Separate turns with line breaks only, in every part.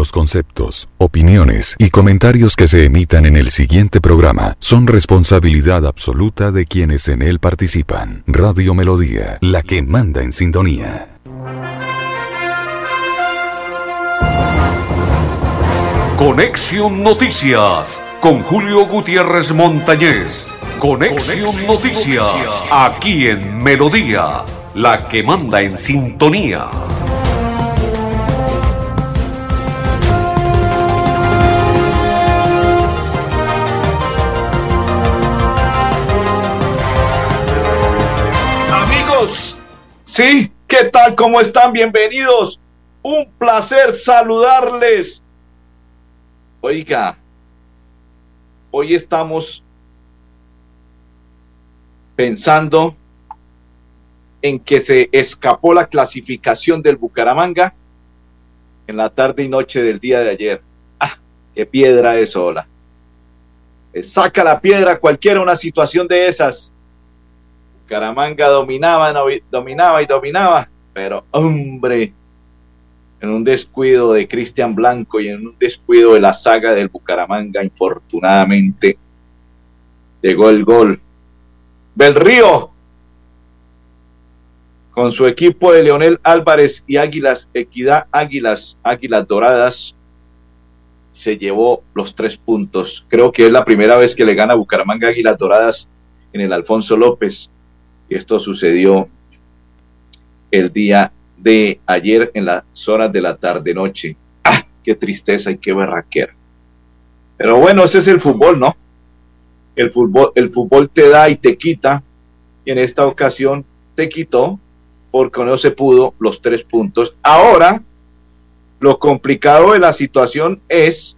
Los conceptos, opiniones y comentarios que se emitan en el siguiente programa son responsabilidad absoluta de quienes en él participan. Radio Melodía, la que manda en sintonía.
Conexión Noticias con Julio Gutiérrez Montañez. Conexión, Noticias, aquí en Melodía, la que manda en sintonía.
Sí, ¿qué tal? ¿Cómo están? Bienvenidos. Un placer saludarles. Oiga, hoy estamos pensando en que se escapó la clasificación del Bucaramanga en la tarde y noche del día de ayer. ¡Ah! ¡Qué piedra es hola! Saca la piedra cualquiera una situación de esas. Bucaramanga dominaba, dominaba y dominaba, pero hombre, en un descuido de Cristian Blanco y en un descuido de la saga del Bucaramanga, infortunadamente, llegó el gol. Belrío, con su equipo de Leonel Álvarez y Águilas, Equidad Águilas, Águilas Doradas, se llevó los tres puntos. Creo que es la primera vez que le gana Bucaramanga Águilas Doradas en el Alfonso López. Esto sucedió el día de ayer en las horas de la tarde-noche. ¡Ah! ¡Qué tristeza y qué berraquera! Pero bueno, ese es el fútbol, ¿no? El fútbol, el fútbol te da y te quita. Y en esta ocasión te quitó porque no se pudo los tres puntos. Ahora, lo complicado de la situación es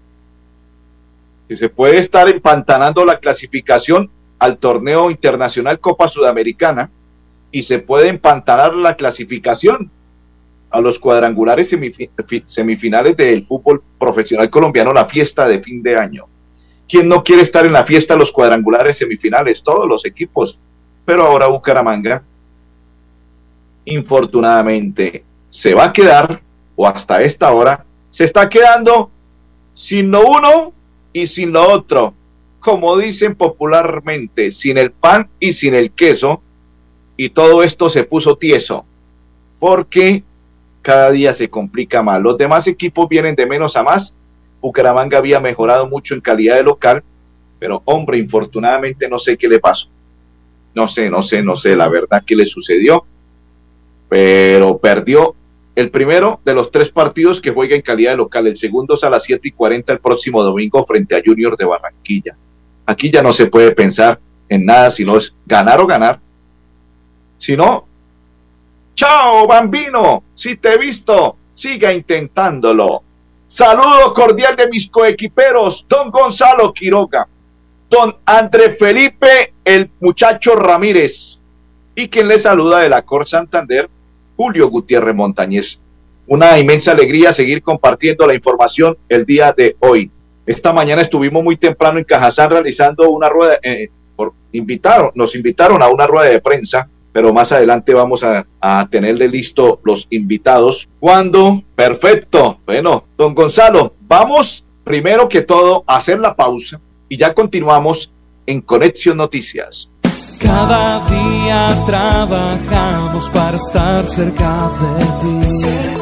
que se puede estar empantanando la clasificación al torneo internacional Copa Sudamericana y se puede empantanar la clasificación a los cuadrangulares semifinales del fútbol profesional colombiano, la fiesta de fin de año. ¿Quién no quiere estar en la fiesta de los cuadrangulares semifinales? Todos los equipos. Pero ahora Bucaramanga, infortunadamente, se va a quedar, o hasta esta hora, se está quedando sin lo uno y sin lo otro. Como dicen popularmente, sin el pan y sin el queso. Y todo esto se puso tieso. Porque cada día se complica más. Los demás equipos vienen de menos a más. Bucaramanga había mejorado mucho en calidad de local, pero hombre, infortunadamente no sé qué le pasó. No sé, no sé, no sé la verdad qué le sucedió, pero perdió el primero de los tres partidos que juega en calidad de local. El segundo es a las 7 y 40 el próximo domingo frente a Junior de Barranquilla. Aquí ya no se puede pensar en nada si no es ganar o ganar. Si no, Chao, bambino. Si te he visto, siga intentándolo. Saludo cordial de mis coequiperos, don Gonzalo Quiroga, don André Felipe, el muchacho Ramírez, y quien le saluda de la Cor Santander, Julio Gutiérrez Montañez. Una inmensa alegría seguir compartiendo la información el día de hoy. Esta mañana estuvimos muy temprano en Cajazán realizando una rueda, eh, por, invitaron, nos invitaron a una rueda de prensa pero más adelante vamos a, tenerle listo los invitados. ¿Cuándo? Perfecto. Bueno, don Gonzalo, vamos primero que todo a hacer la pausa y ya continuamos en Conexión Noticias.
Cada día trabajamos para estar cerca de ti.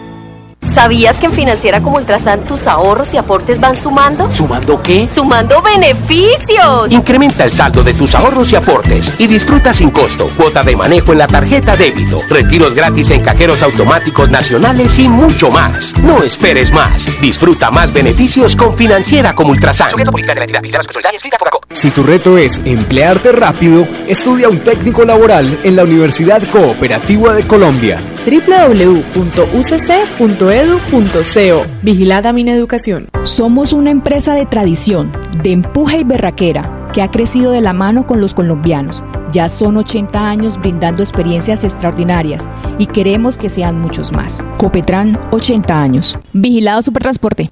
¿Sabías que en Financiera como Ultrasan tus ahorros y aportes van sumando?
¿Sumando qué?
¡Sumando beneficios!
Incrementa el saldo de tus ahorros y aportes y disfruta sin costo cuota de manejo en la tarjeta débito, retiros gratis en cajeros automáticos nacionales y mucho más. No esperes más. Disfruta más beneficios con Financiera como Ultrasan.
Si tu reto es emplearte rápido, estudia un técnico laboral en la Universidad Cooperativa de Colombia
www.ucc.edu.co. Vigilada mi educación.
Somos una empresa de tradición, de empuje y berraquera, que ha crecido de la mano con los colombianos Ya son 80 años brindando experiencias extraordinarias y queremos que sean muchos más. Copetran, 80 años.
Vigilado Supertransporte.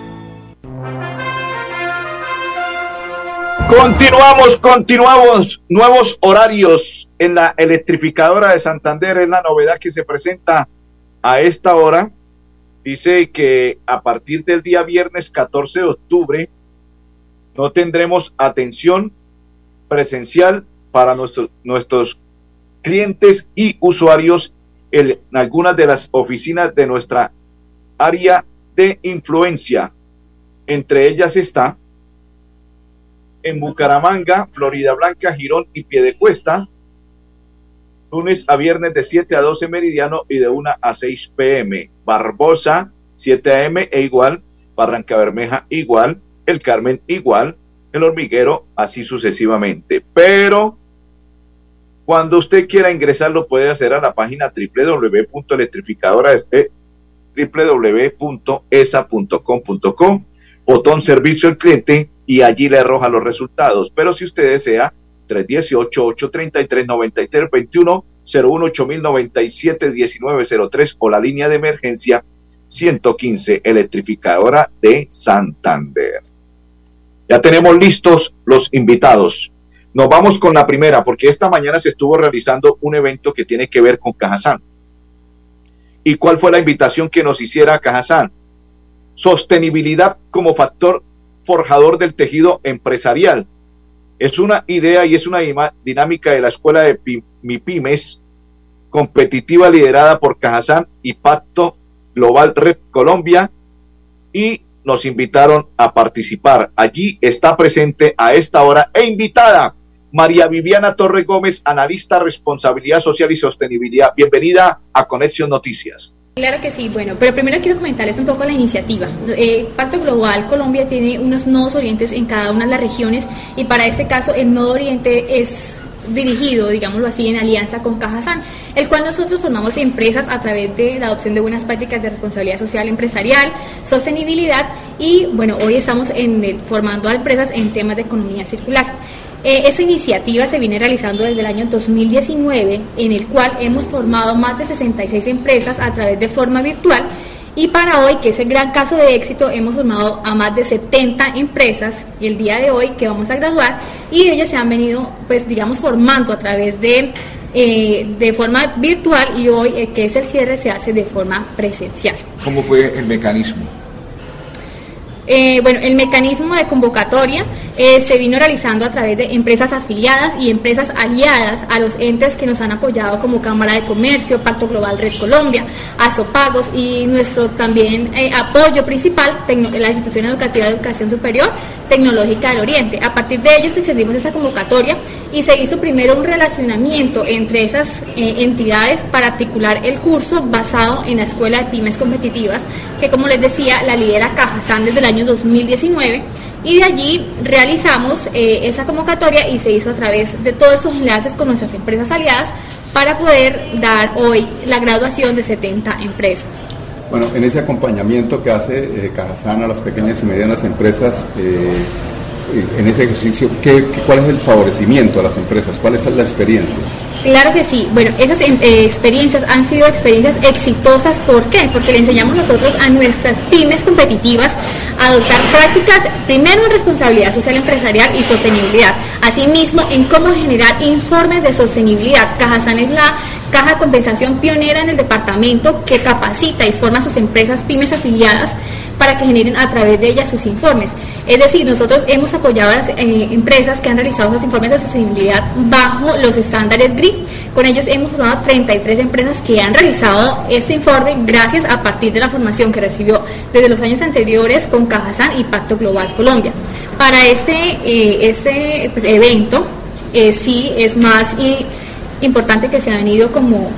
Continuamos, continuamos. Nuevos horarios en la electrificadora de Santander es la novedad que se presenta a esta hora. Dice que a partir del día viernes 14 de octubre no tendremos atención presencial para nuestros, nuestros clientes y usuarios en algunas de las oficinas de nuestra área de influencia. Entre ellas está en Bucaramanga, Florida Blanca, Girón y Piedecuesta, lunes a viernes de 7 a 12 meridiano y de 1 a 6 pm. Barbosa, 7 am e igual, Barranca Bermeja igual, El Carmen igual, El Hormiguero, así sucesivamente. Pero cuando usted quiera ingresar lo puede hacer a la página www.electrificadora www.esa.com.co, botón servicio al cliente y allí le arroja los resultados. Pero si usted desea, 318-833-9321, 018-1903 o la línea de emergencia 115, electrificadora de Santander. Ya tenemos listos los invitados. Nos vamos con la primera, porque esta mañana se estuvo realizando un evento que tiene que ver con Cajazán. ¿Y cuál fue la invitación que nos hiciera Cajazán? Sostenibilidad como factor forjador del tejido empresarial. Es una idea y es una dinámica de la Escuela de MIPIMES competitiva liderada por Cajazán y Pacto Global Red Colombia y nos invitaron a participar. Allí está presente a esta hora e invitada María Viviana Torre Gómez, analista responsabilidad social y sostenibilidad. Bienvenida a Conexión Noticias.
Claro que sí, bueno, pero primero quiero comentarles un poco la iniciativa. Eh, Pacto Global Colombia tiene unos nodos orientes en cada una de las regiones y para este caso el nodo oriente es dirigido, digámoslo así, en alianza con Cajasan, el cual nosotros formamos empresas a través de la adopción de buenas prácticas de responsabilidad social empresarial, sostenibilidad y bueno, hoy estamos en, formando a empresas en temas de economía circular. Eh, esa iniciativa se viene realizando desde el año 2019, en el cual hemos formado más de 66 empresas a través de forma virtual. Y para hoy, que es el gran caso de éxito, hemos formado a más de 70 empresas el día de hoy que vamos a graduar y ellas se han venido, pues digamos, formando a través de, eh, de forma virtual y hoy, eh, que es el cierre, se hace de forma presencial.
¿Cómo fue el mecanismo?
Eh, bueno, el mecanismo de convocatoria eh, se vino realizando a través de empresas afiliadas y empresas aliadas a los entes que nos han apoyado como Cámara de Comercio, Pacto Global Red Colombia, Azopagos y nuestro también eh, apoyo principal, la Institución Educativa de Educación Superior Tecnológica del Oriente. A partir de ellos extendimos esa convocatoria y se hizo primero un relacionamiento entre esas entidades para articular el curso basado en la Escuela de Pymes Competitivas, que como les decía, la lidera Cajazán desde el año 2019 y de allí realizamos eh, esa convocatoria y se hizo a través de todos estos enlaces con nuestras empresas aliadas para poder dar hoy la graduación de 70 empresas.
Bueno, en ese acompañamiento que hace eh, Cajazán a las pequeñas y medianas empresas, eh, en ese ejercicio, ¿qué, cuál es el favorecimiento a las empresas? ¿Cuál es la experiencia?
Claro que sí. Bueno, esas em, eh, experiencias han sido experiencias exitosas. ¿Por qué? Porque le enseñamos nosotros a nuestras pymes competitivas a adoptar prácticas, primero en responsabilidad social empresarial y sostenibilidad. Asimismo, en cómo generar informes de sostenibilidad. Cajazán es la caja de compensación pionera en el departamento que capacita y forma a sus empresas pymes afiliadas para que generen a través de ellas sus informes. Es decir, nosotros hemos apoyado a las eh, empresas que han realizado esos informes de sostenibilidad bajo los estándares GRI. Con ellos hemos formado 33 empresas que han realizado este informe gracias a partir de la formación que recibió desde los años anteriores con Cajazán y Pacto Global Colombia. Para este, eh, este pues, evento, eh, sí es más importante que se ha venido como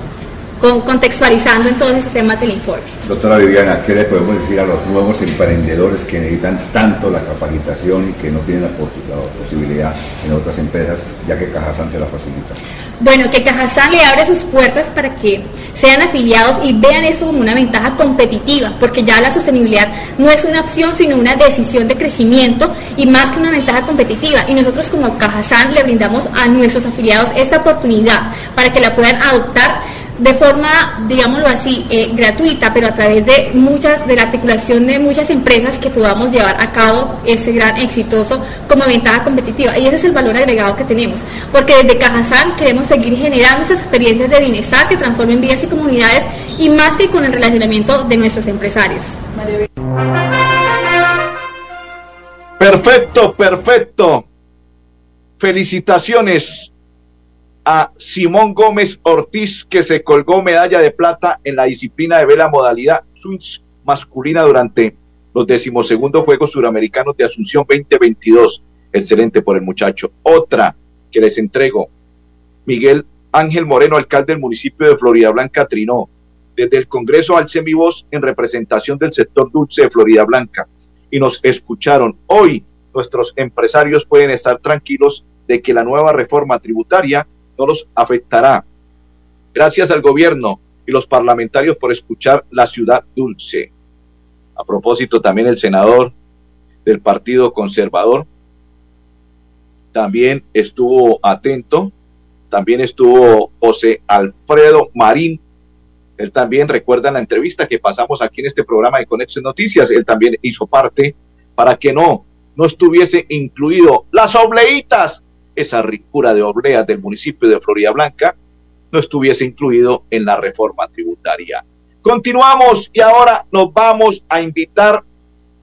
contextualizando en todos esos temas del informe.
Doctora Viviana, ¿qué le podemos decir a los nuevos emprendedores que necesitan tanto la capacitación y que no tienen la, posibilidad en otras empresas, ya que Cajasan se la facilita?
Bueno, que Cajazán le abre sus puertas para que sean afiliados y vean eso como una ventaja competitiva, porque ya la sostenibilidad no es una opción, sino una decisión de crecimiento y más que una ventaja competitiva. Y nosotros como Cajazán le brindamos a nuestros afiliados esta oportunidad para que la puedan adoptar de forma, digámoslo así, eh, gratuita, pero a través de muchas, de la articulación de muchas empresas que podamos llevar a cabo ese gran exitoso como ventaja competitiva. Y ese es el valor agregado que tenemos, porque desde Cajazán queremos seguir generando esas experiencias de bienestar que transformen vidas y comunidades y más que con el relacionamiento de nuestros empresarios.
Perfecto, perfecto. Felicitaciones a Simón Gómez Ortiz, que se colgó medalla de plata en la disciplina de vela modalidad swings masculina durante los decimosegundos Juegos Suramericanos de Asunción 2022. Excelente por el muchacho. Otra que les entrego, Miguel Ángel Moreno, alcalde del municipio de Florida Blanca, Trinó. Desde el Congreso al mi voz en representación del sector dulce de Florida Blanca y nos escucharon. Hoy nuestros empresarios pueden estar tranquilos de que la nueva reforma tributaria no los afectará. Gracias al gobierno y los parlamentarios por escuchar la ciudad dulce. A propósito, también el senador del Partido Conservador también estuvo atento. También estuvo José Alfredo Marín. Él también recuerda la entrevista que pasamos aquí en este programa de Conexión Noticias. Él también hizo parte para que no, no estuviese incluido las obleitas esa ricura de obleas del municipio de Florida Blanca no estuviese incluido en la reforma tributaria. Continuamos y ahora nos vamos a invitar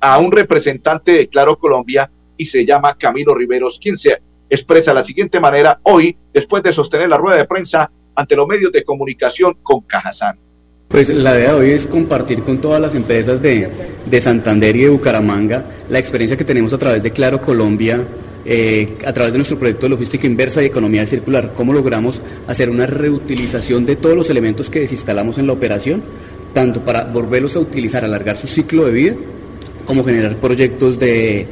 a un representante de Claro Colombia y se llama Camilo Riveros, quien se expresa de la siguiente manera hoy, después de sostener la rueda de prensa ante los medios de comunicación con Cajazán.
Pues la idea de hoy es compartir con todas las empresas de, de Santander y de Bucaramanga la experiencia que tenemos a través de Claro Colombia eh, a través de nuestro proyecto de logística inversa y economía circular, cómo logramos hacer una reutilización de todos los elementos que desinstalamos en la operación, tanto para volverlos a utilizar, alargar su ciclo de vida, como generar proyectos de,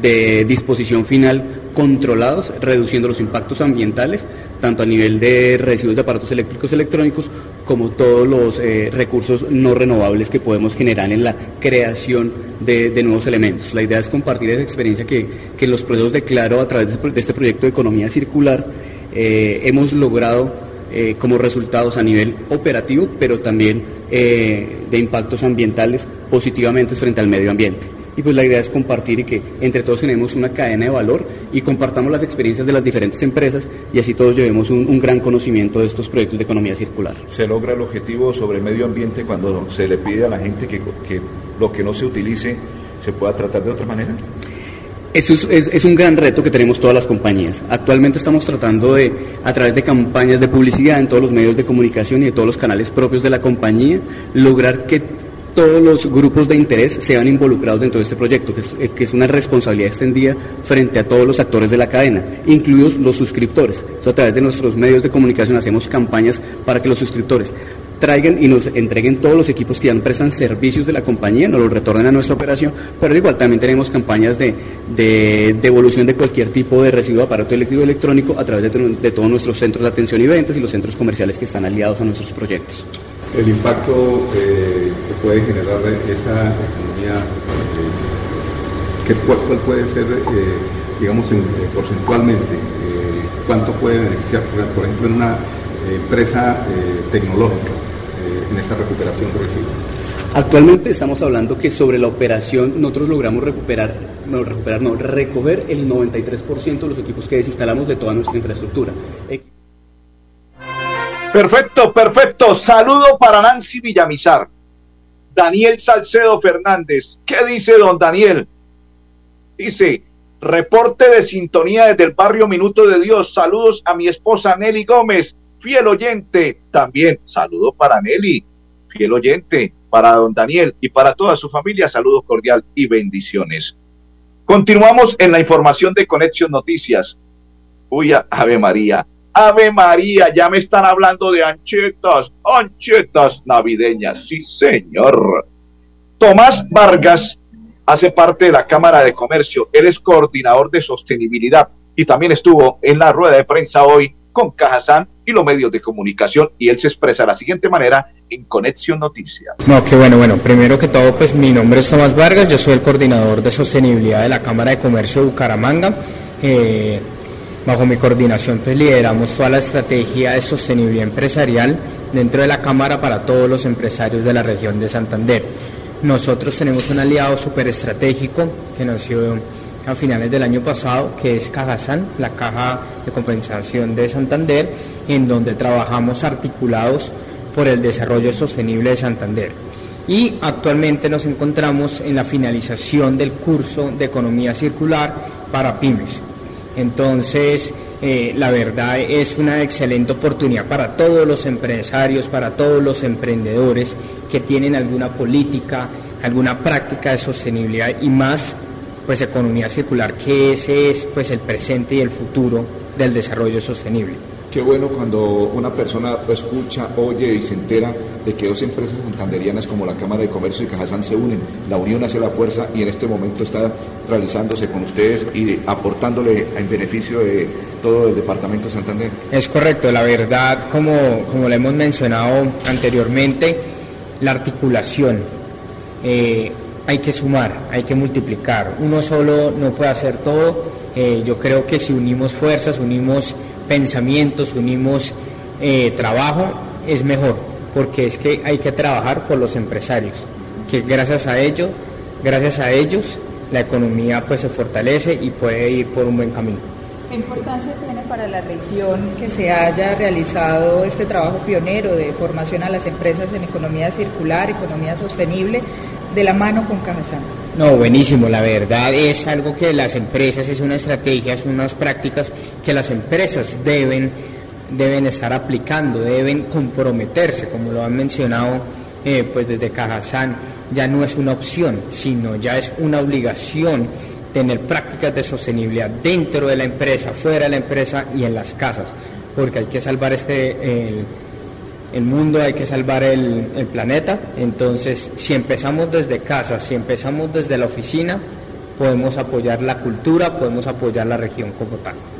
de disposición final controlados, reduciendo los impactos ambientales, tanto a nivel de residuos de aparatos eléctricos electrónicos como todos los eh, recursos no renovables que podemos generar en la creación de, nuevos elementos. La idea es compartir esa experiencia que, que los procesos de Claro a través de, este proyecto de economía circular eh, hemos logrado eh, como resultados a nivel operativo, pero también de impactos ambientales positivamente frente al medio ambiente y pues la idea es compartir y que entre todos tenemos una cadena de valor y compartamos las experiencias de las diferentes empresas y así todos llevemos un, gran conocimiento de estos proyectos de economía circular.
¿Se logra el objetivo sobre medio ambiente cuando se le pide a la gente que, que lo que no se utilice se pueda tratar de otra manera?
Eso es, es, un gran reto que tenemos todas las compañías. Actualmente estamos tratando de, a través de campañas de publicidad en todos los medios de comunicación y de todos los canales propios de la compañía, lograr que todos los grupos de interés sean involucrados dentro de este proyecto, que es, eh, que es, una responsabilidad extendida frente a todos los actores de la cadena, incluidos los suscriptores. a través de nuestros medios de comunicación hacemos campañas para que los suscriptores traigan y nos entreguen todos los equipos que ya prestan servicios de la compañía, nos los retornen a nuestra operación, pero igual también tenemos campañas de, devolución de cualquier tipo de residuo de aparato eléctrico electrónico a través de, todos nuestros centros de atención y ventas y los centros comerciales que están aliados a nuestros proyectos
el impacto eh, puede generar esa economía, eh, cuál, puede ser, eh, digamos, porcentualmente, cuánto puede beneficiar, por ejemplo, en una empresa tecnológica, en esa recuperación de residuos.
Actualmente estamos hablando que sobre la operación nosotros logramos recuperar, no recuperar, no, recoger el 93% de los equipos que desinstalamos de toda nuestra infraestructura.
Perfecto, perfecto. Saludo para Nancy Villamizar. Daniel Salcedo Fernández. ¿Qué dice don Daniel? Dice, reporte de sintonía desde el barrio Minuto de Dios. Saludos a mi esposa Nelly Gómez, fiel oyente. También saludo para Nelly, fiel oyente, para don Daniel y para toda su familia. Saludos cordial y bendiciones. Continuamos en la información de Conexión Noticias. Uy, Ave María Ave María, ya me están hablando de anchetas, anchetas navideñas, sí señor. Tomás Vargas hace parte de la Cámara de Comercio, él es coordinador de sostenibilidad y también estuvo en la rueda de prensa hoy con Cajazán y los medios de comunicación y él se expresa de la siguiente manera en Conexión Noticias.
No, qué bueno, bueno, primero que todo pues mi nombre es Tomás Vargas, yo soy el coordinador de sostenibilidad de la Cámara de Comercio de Bucaramanga. Eh, bajo mi coordinación lideramos toda la estrategia de sostenibilidad empresarial dentro de la Cámara para todos los empresarios de la región de Santander. Nosotros tenemos un aliado súper estratégico que nació a finales del año pasado, que es Cajasan, la Caja de Compensación de Santander, en donde trabajamos articulados por el desarrollo sostenible de Santander. Y actualmente nos encontramos en la finalización del curso de economía circular para pymes. Entonces, eh, la verdad es una excelente oportunidad para todos los empresarios, para todos los emprendedores que tienen alguna política, alguna práctica de sostenibilidad y más pues economía circular, que ese es pues el presente y el futuro del desarrollo sostenible.
Qué bueno cuando una persona escucha, oye y se entera de que dos empresas santanderianas como la Cámara de Comercio y Cajazán se unen. La unión hace la fuerza y en este momento está realizándose con ustedes y aportándole en beneficio de todo el departamento de Santander.
Es correcto, la verdad, como, como lo hemos mencionado anteriormente, la articulación. Eh, hay que sumar, hay que multiplicar. Uno solo no puede hacer todo. Eh, yo creo que si unimos fuerzas, unimos pensamientos, unimos eh, trabajo, es mejor, porque es que hay que trabajar por los empresarios, que gracias a ello, gracias a ellos, la economía pues se fortalece y puede ir por un buen camino.
¿Qué importancia tiene para la región que se haya realizado este trabajo pionero de formación a las empresas en economía circular, economía sostenible, de la mano con Cajazán.
No, buenísimo, la verdad es algo que las empresas, es una estrategia, son unas prácticas que las empresas deben, deben estar aplicando, deben comprometerse, como lo han mencionado eh, pues desde Cajazán, ya no es una opción, sino ya es una obligación tener prácticas de sostenibilidad dentro de la empresa, fuera de la empresa y en las casas, porque hay que salvar este el mundo, hay que salvar el, planeta. Entonces, si empezamos desde casa, si empezamos desde la oficina, podemos apoyar la cultura, podemos apoyar la región como tal.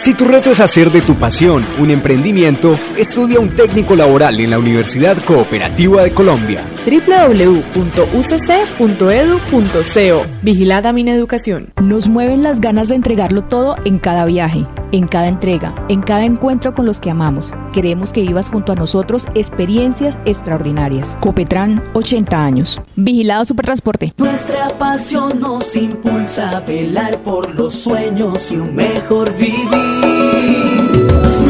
Si tu reto es hacer de tu pasión un emprendimiento, estudia un técnico laboral en la Universidad Cooperativa de Colombia.
www.ucc.edu.co Vigilada Mineducación.
Nos mueven las ganas de entregarlo todo en cada viaje, en cada entrega, en cada encuentro con los que amamos. Queremos que vivas junto a nosotros experiencias extraordinarias. Copetran, 80 años. Vigilado Supertransporte.
Nuestra pasión nos impulsa a velar por los sueños y un mejor vivir.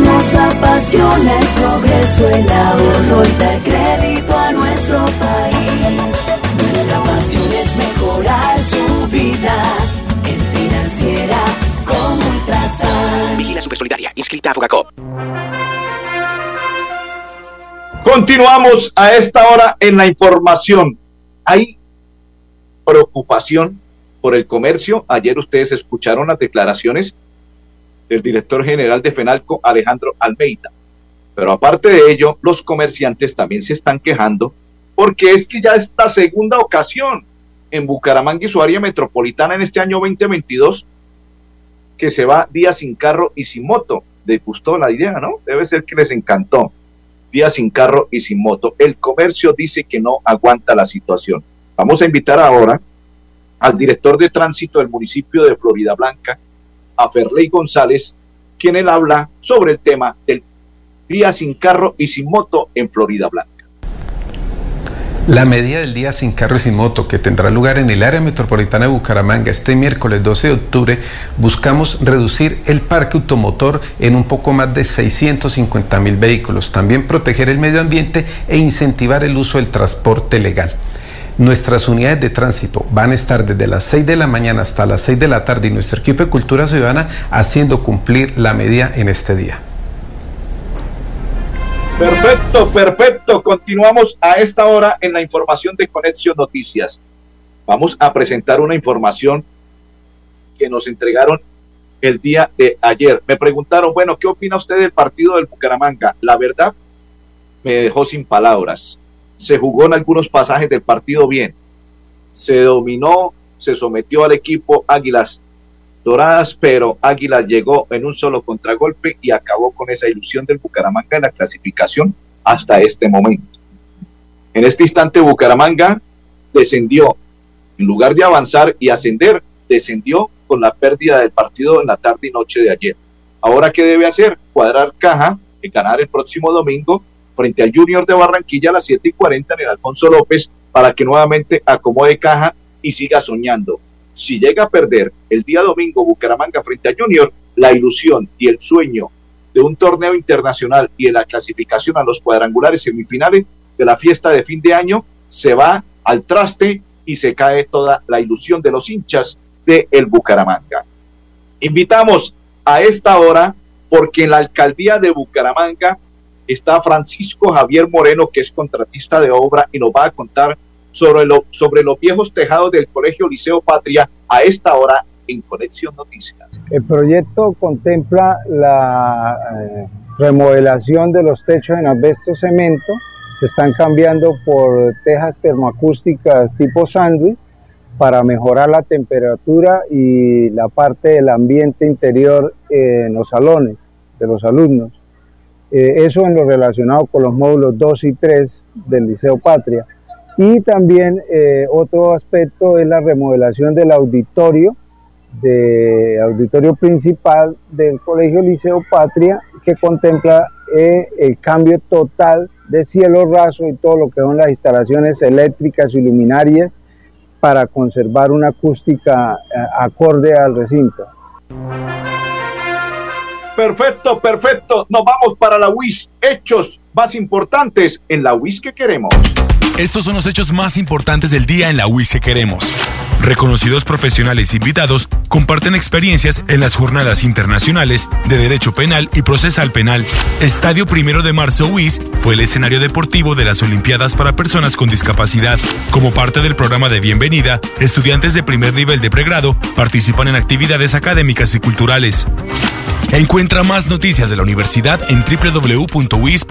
Nos apasiona el progreso, el ahorro y dar crédito a nuestro país. Nuestra pasión es mejorar su vida en financiera como Ultrasan.
Vigila Supersolidaria, inscrita a Fogacop.
Continuamos a esta hora en la información. Hay preocupación por el comercio. Ayer ustedes escucharon las declaraciones del director general de FENALCO, Alejandro Almeida. Pero aparte de ello, los comerciantes también se están quejando porque es que ya es la segunda ocasión en Bucaramanga y su área metropolitana en este año 2022 que se va día sin carro y sin moto. Les gustó la idea, ¿no? Debe ser que les encantó. día sin carro y sin moto. El comercio dice que no aguanta la situación. Vamos a invitar ahora al director de tránsito del municipio de Florida Blanca, a Ferley González, quien él habla sobre el tema del día sin carro y sin moto en Florida Blanca.
La medida del día sin carro y sin moto que tendrá lugar en el área metropolitana de Bucaramanga este miércoles 12 de octubre, buscamos reducir el parque automotor en un poco más de 650 mil vehículos, también proteger el medio ambiente e incentivar el uso del transporte legal. Nuestras unidades de tránsito van a estar desde las 6 de la mañana hasta las 6 de la tarde y nuestro equipo de Cultura Ciudadana haciendo cumplir la medida en este día.
Perfecto, perfecto. Continuamos a esta hora en la información de Conexión Noticias. Vamos a presentar una información que nos entregaron el día de ayer. Me preguntaron, bueno, ¿qué opina usted del partido del Bucaramanga? La verdad, me dejó sin palabras. Se jugó en algunos pasajes del partido bien. Se dominó, se sometió al equipo Águilas Doradas, pero Águila llegó en un solo contragolpe y acabó con esa ilusión del Bucaramanga en la clasificación hasta este momento. En este instante Bucaramanga descendió, en lugar de avanzar y ascender, descendió con la pérdida del partido en la tarde y noche de ayer. Ahora, ¿qué debe hacer? Cuadrar caja y ganar el próximo domingo frente al Junior de Barranquilla a las 7 y 40 en el Alfonso López para que nuevamente acomode caja y siga soñando si llega a perder el día domingo Bucaramanga frente a Junior, la ilusión y el sueño de un torneo internacional y de la clasificación a los cuadrangulares semifinales de la fiesta de fin de año se va al traste y se cae toda la ilusión de los hinchas de el Bucaramanga. Invitamos a esta hora porque en la alcaldía de Bucaramanga está Francisco Javier Moreno, que es contratista de obra y nos va a contar sobre, lo, sobre los viejos tejados del Colegio Liceo Patria a esta hora en Conexión Noticias.
El proyecto contempla la eh, remodelación de los techos en asbesto cemento, se están cambiando por tejas termoacústicas tipo sándwich para mejorar la temperatura y la parte del ambiente interior en los salones de los alumnos. Eh, eso en lo relacionado con los módulos 2 y 3 del Liceo Patria. Y también eh, otro aspecto es la remodelación del auditorio, de auditorio principal del Colegio Liceo Patria, que contempla eh, el cambio total de cielo raso y todo lo que son las instalaciones eléctricas y luminarias para conservar una acústica eh, acorde al recinto.
Perfecto, perfecto. Nos vamos para la WIS. Hechos más importantes en la WIS que queremos.
Estos son los hechos más importantes del día en la que queremos. Reconocidos profesionales invitados comparten experiencias en las jornadas internacionales de Derecho Penal y Procesal Penal. Estadio Primero de Marzo UIS fue el escenario deportivo de las Olimpiadas para Personas con Discapacidad. Como parte del programa de bienvenida, estudiantes de primer nivel de pregrado participan en actividades académicas y culturales. Encuentra más noticias de la universidad en www.uis.edu.co.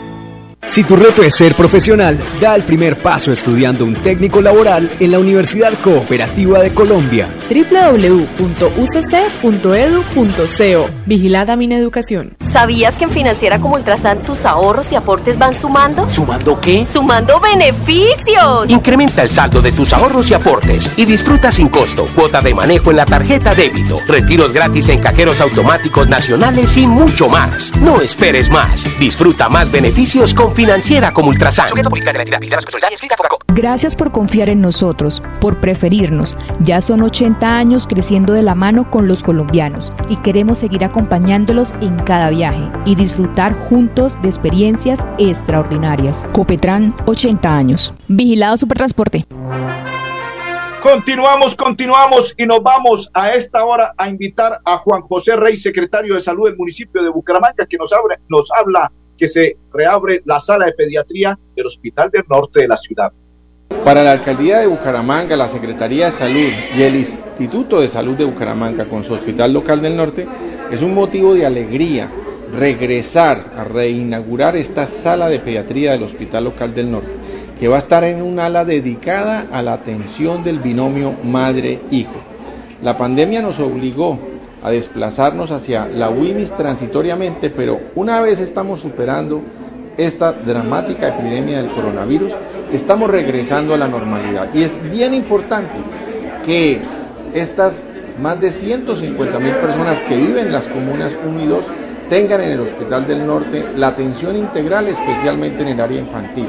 Si tu reto es ser profesional, da el primer paso estudiando un técnico laboral en la Universidad Cooperativa de Colombia.
www.ucc.edu.co Vigilada Mineducación.
¿Sabías que en Financiera como Ultrasan tus ahorros y aportes van sumando?
¿Sumando qué?
¡Sumando beneficios!
Incrementa el saldo de tus ahorros y aportes y disfruta sin costo cuota de manejo en la tarjeta débito, retiros gratis en cajeros automáticos nacionales y mucho más. No esperes más. Disfruta más beneficios con Financiera como Ultrasan.
Gracias por confiar en nosotros, por preferirnos. Ya son 80 años creciendo de la mano con los colombianos y queremos seguir acompañándolos en cada viaje y disfrutar juntos de experiencias extraordinarias. Copetran, 80 años.
Vigilado Supertransporte.
Continuamos, continuamos y nos vamos a esta hora a invitar a Juan José Rey, secretario de Salud del municipio de Bucaramanga, que nos, abre, nos habla que se reabre la sala de pediatría del Hospital del Norte de la ciudad.
Para la Alcaldía de Bucaramanga, la Secretaría de Salud y el Instituto de Salud de Bucaramanga con su Hospital Local del Norte es un motivo de alegría regresar a reinaugurar esta sala de pediatría del Hospital Local del Norte, que va a estar en un ala dedicada a la atención del binomio madre-hijo. La pandemia nos obligó a desplazarnos hacia la WIMIS transitoriamente, pero una vez estamos superando esta dramática epidemia del coronavirus, estamos regresando a la normalidad. Y es bien importante que estas más de 150 mil personas que viven en las comunas 1 y 2 tengan en el Hospital del Norte la atención integral, especialmente en el área infantil.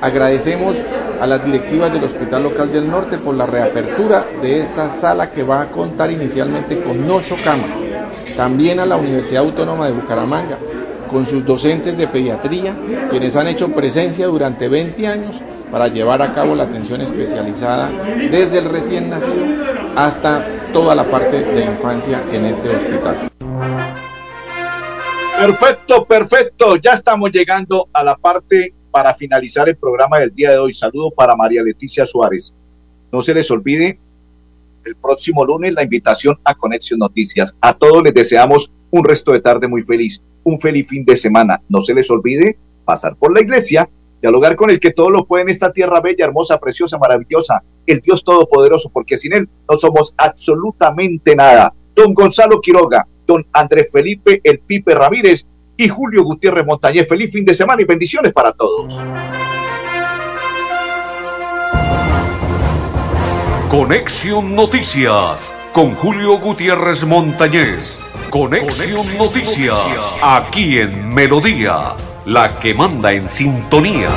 Agradecemos a las directivas del Hospital Local del Norte por la reapertura de esta sala que va a contar inicialmente con ocho camas. También a la Universidad Autónoma de Bucaramanga, con sus docentes de pediatría, quienes han hecho presencia durante 20 años para llevar a cabo la atención especializada desde el recién nacido hasta toda la parte de infancia en este hospital.
Perfecto, perfecto. Ya estamos llegando a la parte para finalizar el programa del día de hoy. Saludo para María Leticia Suárez. No se les olvide el próximo lunes la invitación a Conexión Noticias. A todos les deseamos un resto de tarde muy feliz, un feliz fin de semana. No se les olvide pasar por la iglesia, dialogar con el que todo lo puede en esta tierra bella, hermosa, preciosa, maravillosa, el Dios Todopoderoso, porque sin Él no somos absolutamente nada. Don Gonzalo Quiroga, don Andrés Felipe El Pipe Ramírez y Julio Gutiérrez Montañez. Feliz fin de semana y bendiciones para todos.
Conexión Noticias con Julio Gutiérrez Montañez. Conexión, Noticias, aquí en Melodía, la que manda en sintonía.